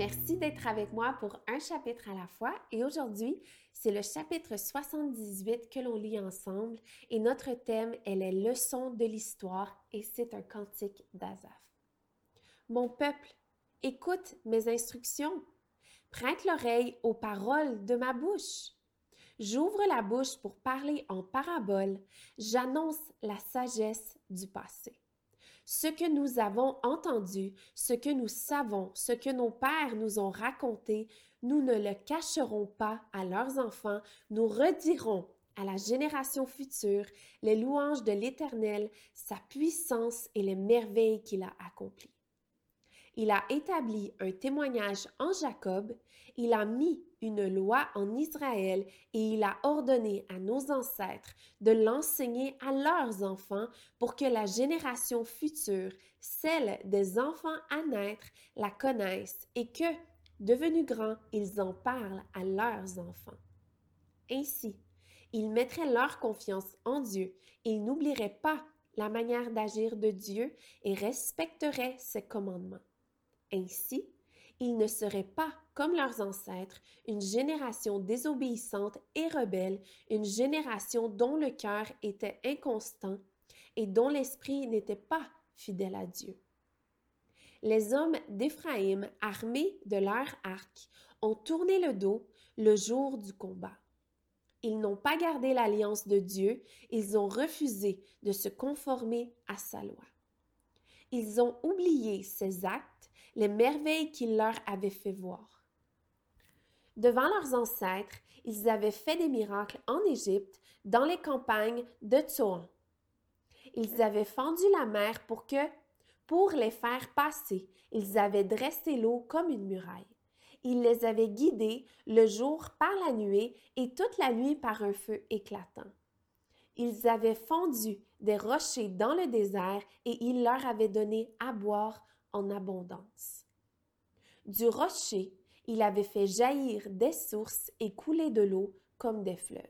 Merci d'être avec moi pour un chapitre à la fois et aujourd'hui, c'est le chapitre 78 que l'on lit ensemble et notre thème est les leçons de l'histoire et c'est un cantique d'Azaph. Mon peuple, écoute mes instructions. Prête l'oreille aux paroles de ma bouche. J'ouvre la bouche pour parler en parabole. J'annonce la sagesse du passé. Ce que nous avons entendu, ce que nous savons, ce que nos pères nous ont raconté, nous ne le cacherons pas à leurs enfants, nous redirons à la génération future les louanges de l'Éternel, sa puissance et les merveilles qu'il a accomplies. Il a établi un témoignage en Jacob, il a mis une loi en Israël et il a ordonné à nos ancêtres de l'enseigner à leurs enfants pour que la génération future, celle des enfants à naître, la connaissent et que, devenus grands, ils en parlent à leurs enfants. Ainsi, ils mettraient leur confiance en Dieu, ils n'oublieraient pas la manière d'agir de Dieu et respecteraient ses commandements. Ainsi, ils ne seraient pas, comme leurs ancêtres, une génération désobéissante et rebelle, une génération dont le cœur était inconstant et dont l'esprit n'était pas fidèle à Dieu. Les hommes d'Éphraïm, armés de leurs arcs, ont tourné le dos le jour du combat. Ils n'ont pas gardé l'alliance de Dieu, ils ont refusé de se conformer à sa loi. Ils ont oublié ses actes, les merveilles qu'il leur avait fait voir. Devant leurs ancêtres, ils avaient fait des miracles en Égypte, dans les campagnes de Tsoan. Ils avaient fendu la mer pour que, pour les faire passer, ils avaient dressé l'eau comme une muraille. Ils les avaient guidés le jour par la nuée et toute la nuit par un feu éclatant. Ils avaient fondu des rochers dans le désert et il leur avait donné à boire en abondance. Du rocher, il avait fait jaillir des sources et couler de l'eau comme des fleuves.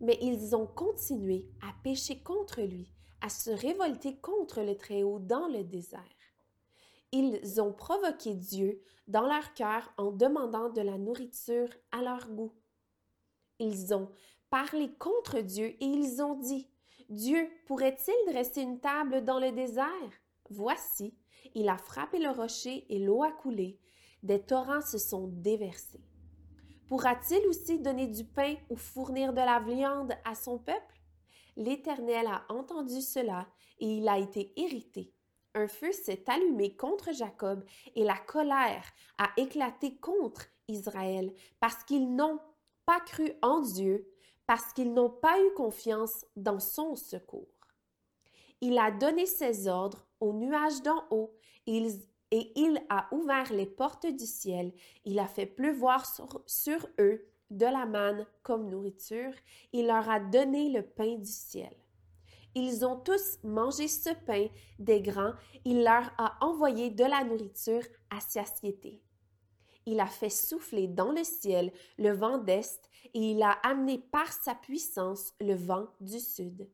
Mais ils ont continué à pécher contre lui, à se révolter contre le Très-Haut dans le désert. Ils ont provoqué Dieu dans leur cœur en demandant de la nourriture à leur goût. Ils ont parlé contre Dieu et ils ont dit, Dieu pourrait-il dresser une table dans le désert? Voici, il a frappé le rocher et l'eau a coulé, des torrents se sont déversés. Pourra-t-il aussi donner du pain ou fournir de la viande à son peuple? L'Éternel a entendu cela et il a été irrité. Un feu s'est allumé contre Jacob et la colère a éclaté contre Israël parce qu'ils n'ont pas cru en Dieu parce qu'ils n'ont pas eu confiance dans son secours. Il a donné ses ordres aux nuages d'en haut et il a ouvert les portes du ciel. Il a fait pleuvoir sur, sur eux de la manne comme nourriture. Il leur a donné le pain du ciel. Ils ont tous mangé ce pain des grands. Il leur a envoyé de la nourriture à satiété. Il a fait souffler dans le ciel le vent d'Est et il a amené par sa puissance le vent du Sud.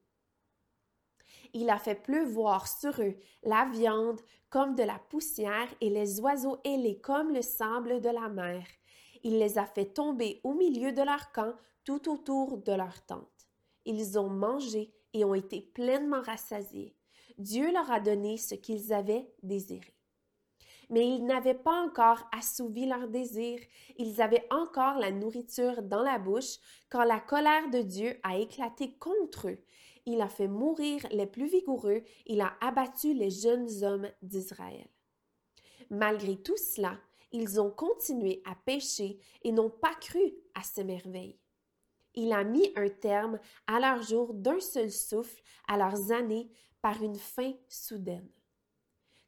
Il a fait pleuvoir sur eux la viande comme de la poussière et les oiseaux ailés comme le sable de la mer. Il les a fait tomber au milieu de leur camp tout autour de leur tente. Ils ont mangé et ont été pleinement rassasiés. Dieu leur a donné ce qu'ils avaient désiré mais ils n'avaient pas encore assouvi leur désir. Ils avaient encore la nourriture dans la bouche quand la colère de Dieu a éclaté contre eux. Il a fait mourir les plus vigoureux, il a abattu les jeunes hommes d'Israël. Malgré tout cela, ils ont continué à pécher et n'ont pas cru à ces merveilles. Il a mis un terme à leurs jours d'un seul souffle, à leurs années, par une fin soudaine.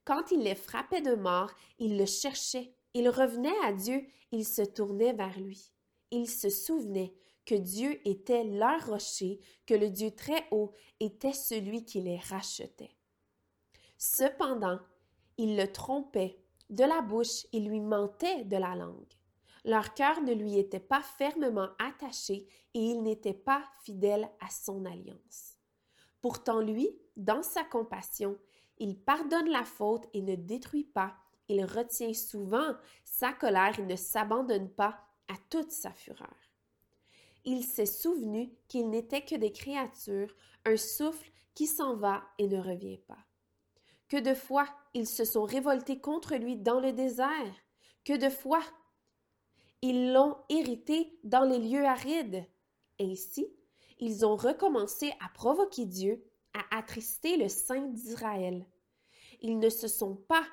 Quand il les frappait de mort, ils le cherchaient. Ils revenaient à Dieu, ils se tournaient vers lui. Ils se souvenaient que Dieu était leur rocher, que le Dieu très haut était celui qui les rachetait. Cependant, ils le trompaient de la bouche et lui mentaient de la langue. Leur cœur ne lui était pas fermement attaché et il n'était pas fidèle à son alliance. Pourtant lui, dans sa compassion, il pardonne la faute et ne détruit pas. il retient souvent sa colère et ne s'abandonne pas à toute sa fureur. Il s'est souvenu qu'il n'était que des créatures, un souffle qui s'en va et ne revient pas. Que de fois ils se sont révoltés contre lui dans le désert, que de fois ils l'ont irrité dans les lieux arides. Ainsi, ils ont recommencé à provoquer Dieu, à attrister le Saint d'Israël. Ils ne se sont pas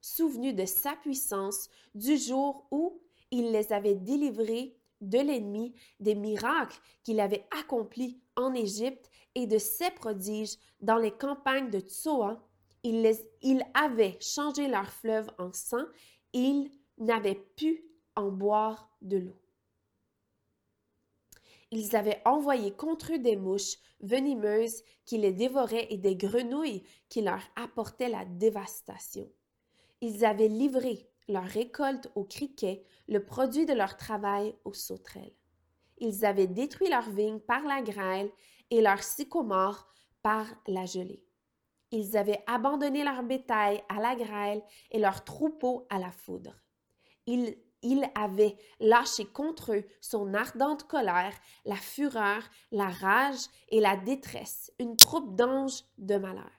souvenus de sa puissance du jour où il les avait délivrés de l'ennemi, des miracles qu'il avait accomplis en Égypte et de ses prodiges dans les campagnes de Tsoa. Il, les, il avait changé leur fleuve en sang ils n'avaient pu en boire de l'eau. Ils avaient envoyé contre eux des mouches venimeuses qui les dévoraient et des grenouilles qui leur apportaient la dévastation. Ils avaient livré leur récolte aux criquets, le produit de leur travail aux sauterelles. Ils avaient détruit leurs vignes par la grêle et leurs sycomores par la gelée. Ils avaient abandonné leur bétail à la grêle et leurs troupeaux à la foudre. Ils, il avait lâché contre eux son ardente colère, la fureur, la rage et la détresse, une troupe d'anges de malheur.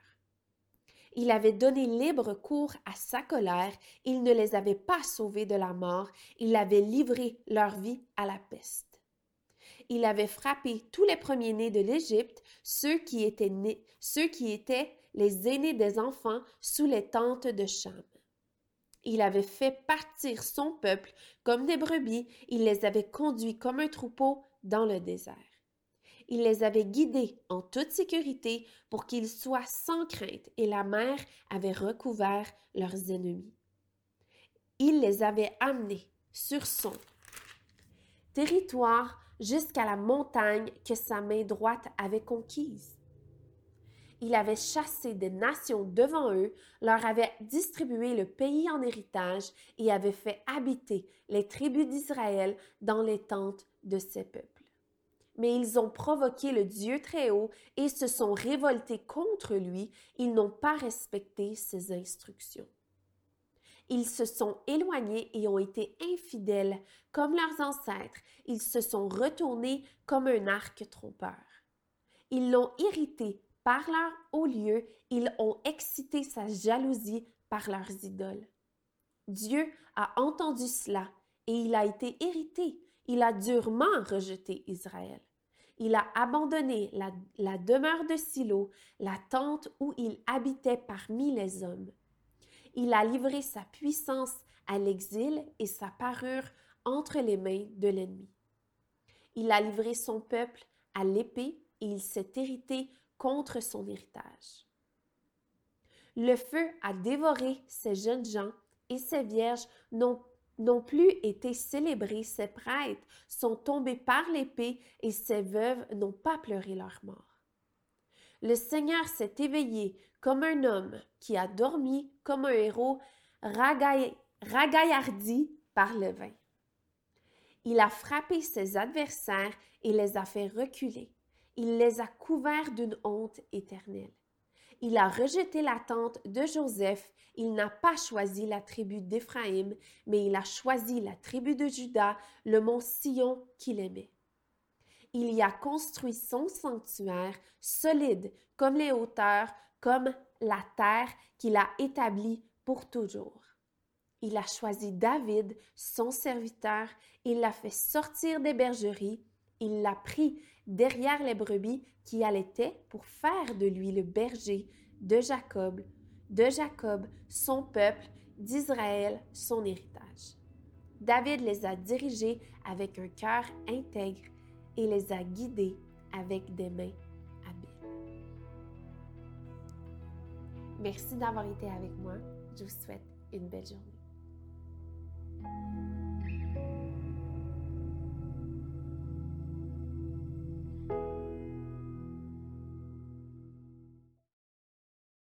Il avait donné libre cours à sa colère, il ne les avait pas sauvés de la mort, il avait livré leur vie à la peste. Il avait frappé tous les premiers-nés de l'Égypte, ceux qui étaient les aînés des enfants sous les tentes de Cham. Il avait fait partir son peuple comme des brebis, il les avait conduits comme un troupeau dans le désert. Il les avait guidés en toute sécurité pour qu'ils soient sans crainte, et la mer avait recouvert leurs ennemis. Il les avait amenés sur son territoire jusqu'à la montagne que sa main droite avait conquise. Il avait chassé des nations devant eux, leur avait distribué le pays en héritage et avait fait habiter les tribus d'Israël dans les tentes de ses peuples mais ils ont provoqué le Dieu très haut et se sont révoltés contre lui, ils n'ont pas respecté ses instructions. Ils se sont éloignés et ont été infidèles comme leurs ancêtres, ils se sont retournés comme un arc trompeur. Ils l'ont irrité par leur haut lieu, ils ont excité sa jalousie par leurs idoles. Dieu a entendu cela et il a été irrité il a durement rejeté Israël. Il a abandonné la, demeure de Silo, la tente où il habitait parmi les hommes. Il a livré sa puissance à l'exil et sa parure entre les mains de l'ennemi. Il a livré son peuple à l'épée et il s'est hérité contre son héritage. Le feu a dévoré ces jeunes gens et ces vierges n'ont n'ont plus été célébrés, ces prêtres sont tombés par l'épée et ces veuves n'ont pas pleuré leur mort. Le Seigneur s'est éveillé comme un homme qui a dormi comme un héros ragaillardi par le vin. Il a frappé ses adversaires et les a fait reculer. Il les a couverts d'une honte éternelle. Il a rejeté la tente de Joseph, il n'a pas choisi la tribu d'Éphraïm, mais il a choisi la tribu de Juda, le mont Sion qu'il aimait. Il y a construit son sanctuaire solide comme les hauteurs, comme la terre qu'il a établie pour toujours. Il a choisi David, son serviteur, il l'a fait sortir des bergeries, il l'a pris derrière les brebis qui allaitaient pour faire de lui le berger de Jacob, de Jacob son peuple, d'Israël son héritage. David les a dirigés avec un cœur intègre et les a guidés avec des mains habiles. Merci d'avoir été avec moi. Je vous souhaite une belle journée.